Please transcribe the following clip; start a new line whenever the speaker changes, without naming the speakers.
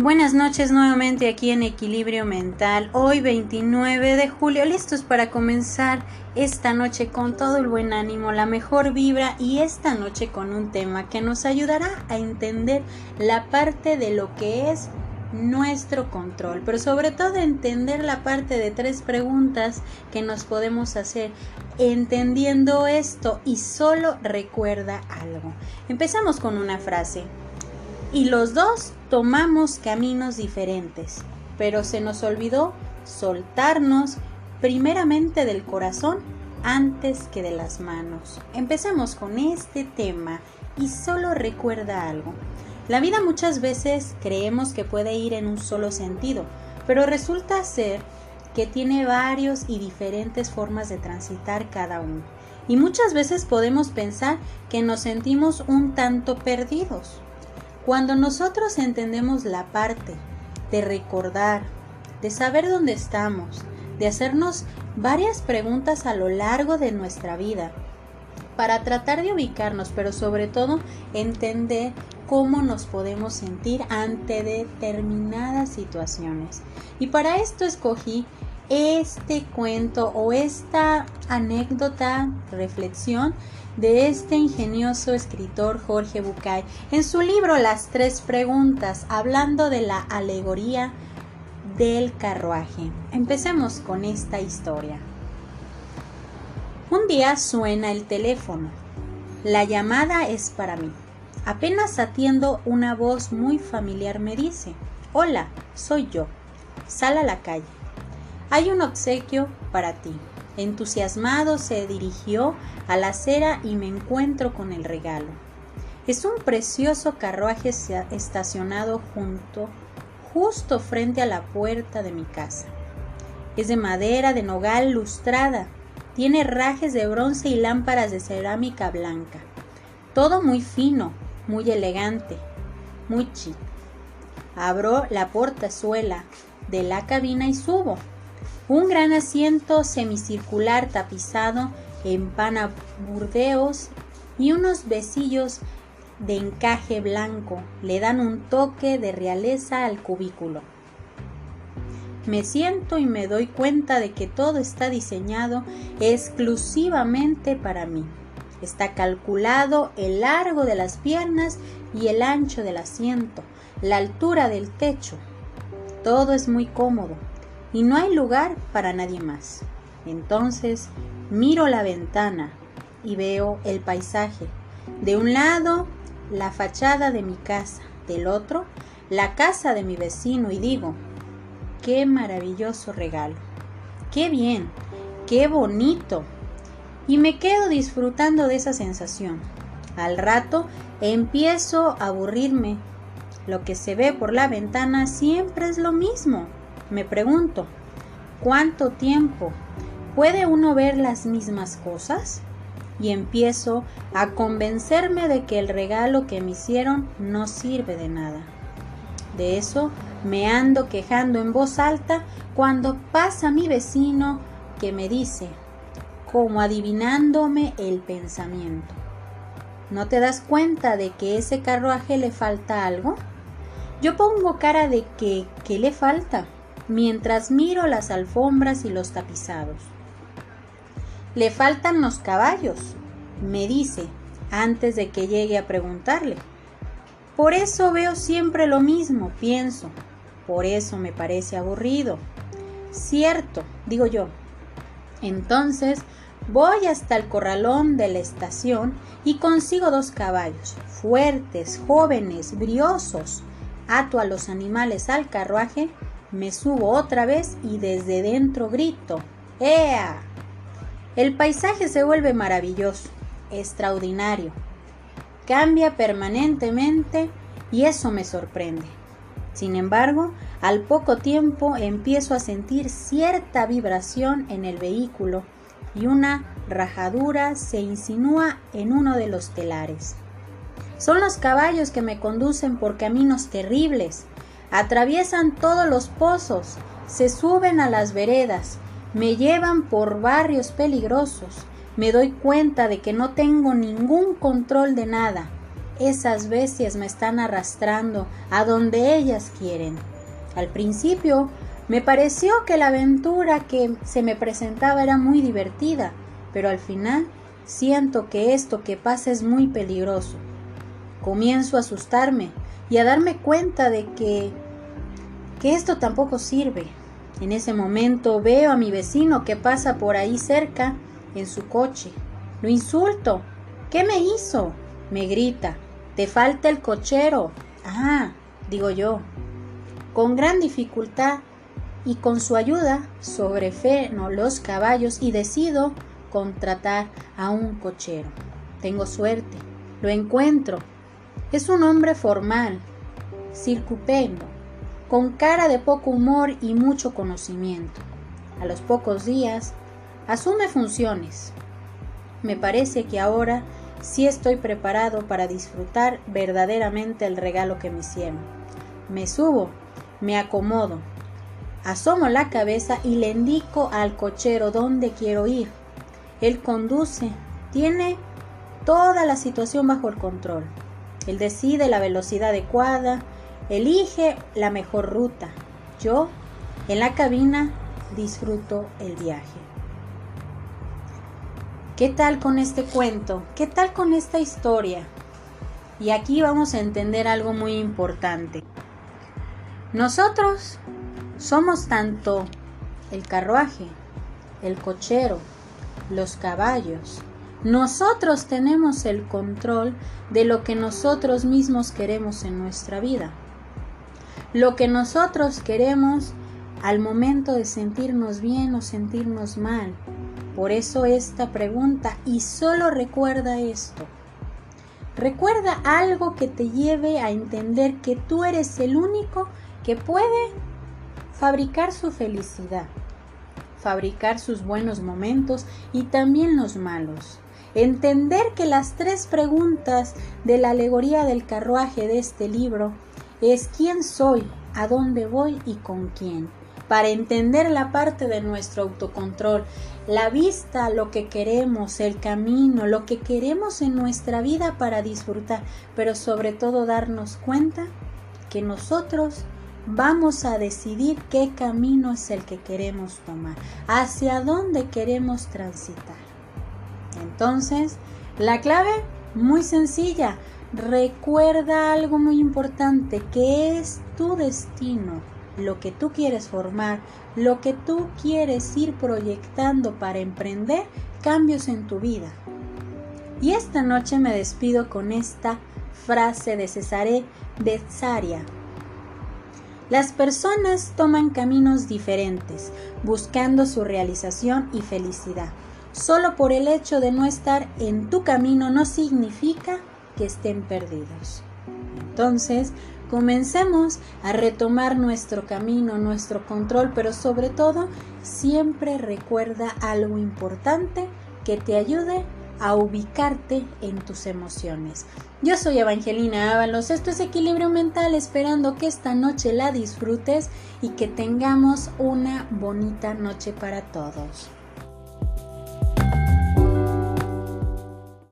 Buenas noches nuevamente aquí en Equilibrio Mental. Hoy 29 de julio, listos para comenzar esta noche con todo el buen ánimo, la mejor vibra y esta noche con un tema que nos ayudará a entender la parte de lo que es nuestro control, pero sobre todo entender la parte de tres preguntas que nos podemos hacer. Entendiendo esto y solo recuerda algo. Empezamos con una frase y los dos tomamos caminos diferentes, pero se nos olvidó soltarnos primeramente del corazón antes que de las manos. Empezamos con este tema y solo recuerda algo. La vida muchas veces creemos que puede ir en un solo sentido, pero resulta ser que tiene varios y diferentes formas de transitar cada uno. Y muchas veces podemos pensar que nos sentimos un tanto perdidos. Cuando nosotros entendemos la parte de recordar, de saber dónde estamos, de hacernos varias preguntas a lo largo de nuestra vida, para tratar de ubicarnos, pero sobre todo entender cómo nos podemos sentir ante determinadas situaciones. Y para esto escogí este cuento o esta anécdota, reflexión de este ingenioso escritor Jorge Bucay en su libro Las tres preguntas, hablando de la alegoría del carruaje. Empecemos con esta historia. Un día suena el teléfono. La llamada es para mí. Apenas atiendo una voz muy familiar me dice, Hola, soy yo. Sal a la calle. Hay un obsequio para ti. Entusiasmado se dirigió a la acera y me encuentro con el regalo. Es un precioso carruaje estacionado junto, justo frente a la puerta de mi casa. Es de madera de nogal lustrada, tiene rajes de bronce y lámparas de cerámica blanca. Todo muy fino, muy elegante, muy chic. Abro la portazuela de la cabina y subo. Un gran asiento semicircular tapizado en pana burdeos y unos besillos de encaje blanco le dan un toque de realeza al cubículo. Me siento y me doy cuenta de que todo está diseñado exclusivamente para mí. Está calculado el largo de las piernas y el ancho del asiento, la altura del techo. Todo es muy cómodo y no hay lugar para nadie más. Entonces miro la ventana y veo el paisaje. De un lado, la fachada de mi casa, del otro, la casa de mi vecino y digo, qué maravilloso regalo, qué bien, qué bonito. Y me quedo disfrutando de esa sensación. Al rato empiezo a aburrirme. Lo que se ve por la ventana siempre es lo mismo. Me pregunto, ¿cuánto tiempo puede uno ver las mismas cosas? Y empiezo a convencerme de que el regalo que me hicieron no sirve de nada. De eso me ando quejando en voz alta cuando pasa mi vecino que me dice, como adivinándome el pensamiento. ¿No te das cuenta de que ese carruaje le falta algo? Yo pongo cara de que, ¿qué le falta? Mientras miro las alfombras y los tapizados. Le faltan los caballos, me dice, antes de que llegue a preguntarle. Por eso veo siempre lo mismo, pienso. Por eso me parece aburrido. Cierto, digo yo. Entonces voy hasta el corralón de la estación y consigo dos caballos, fuertes, jóvenes, briosos. Ato a los animales al carruaje me subo otra vez y desde dentro grito, ¡Ea! El paisaje se vuelve maravilloso, extraordinario. Cambia permanentemente y eso me sorprende. Sin embargo, al poco tiempo empiezo a sentir cierta vibración en el vehículo y una rajadura se insinúa en uno de los telares. Son los caballos que me conducen por caminos terribles, Atraviesan todos los pozos, se suben a las veredas, me llevan por barrios peligrosos, me doy cuenta de que no tengo ningún control de nada. esas bestias me están arrastrando a donde ellas quieren. Al principio me pareció que la aventura que se me presentaba era muy divertida, pero al final siento que esto que pasa es muy peligroso. Comienzo a asustarme y a darme cuenta de que que esto tampoco sirve. En ese momento veo a mi vecino que pasa por ahí cerca en su coche. Lo insulto. ¿Qué me hizo? Me grita. Te falta el cochero. Ah, digo yo. Con gran dificultad y con su ayuda sobrefreno los caballos y decido contratar a un cochero. Tengo suerte. Lo encuentro. Es un hombre formal, circupendo, con cara de poco humor y mucho conocimiento. A los pocos días, asume funciones. Me parece que ahora sí estoy preparado para disfrutar verdaderamente el regalo que me hicieron. Me subo, me acomodo, asomo la cabeza y le indico al cochero dónde quiero ir. Él conduce, tiene toda la situación bajo el control. Él decide la velocidad adecuada, Elige la mejor ruta. Yo, en la cabina, disfruto el viaje. ¿Qué tal con este cuento? ¿Qué tal con esta historia? Y aquí vamos a entender algo muy importante. Nosotros somos tanto el carruaje, el cochero, los caballos. Nosotros tenemos el control de lo que nosotros mismos queremos en nuestra vida lo que nosotros queremos al momento de sentirnos bien o sentirnos mal. Por eso esta pregunta y solo recuerda esto. Recuerda algo que te lleve a entender que tú eres el único que puede fabricar su felicidad, fabricar sus buenos momentos y también los malos. Entender que las tres preguntas de la alegoría del carruaje de este libro es quién soy, a dónde voy y con quién. Para entender la parte de nuestro autocontrol, la vista, lo que queremos, el camino, lo que queremos en nuestra vida para disfrutar, pero sobre todo darnos cuenta que nosotros vamos a decidir qué camino es el que queremos tomar, hacia dónde queremos transitar. Entonces, la clave, muy sencilla, Recuerda algo muy importante, que es tu destino, lo que tú quieres formar, lo que tú quieres ir proyectando para emprender cambios en tu vida. Y esta noche me despido con esta frase de Cesare Bezzaria. Las personas toman caminos diferentes, buscando su realización y felicidad. Solo por el hecho de no estar en tu camino no significa que estén perdidos. Entonces, comencemos a retomar nuestro camino, nuestro control, pero sobre todo, siempre recuerda algo importante que te ayude a ubicarte en tus emociones. Yo soy Evangelina Ábalos, esto es Equilibrio Mental, esperando que esta noche la disfrutes y que tengamos una bonita noche para todos.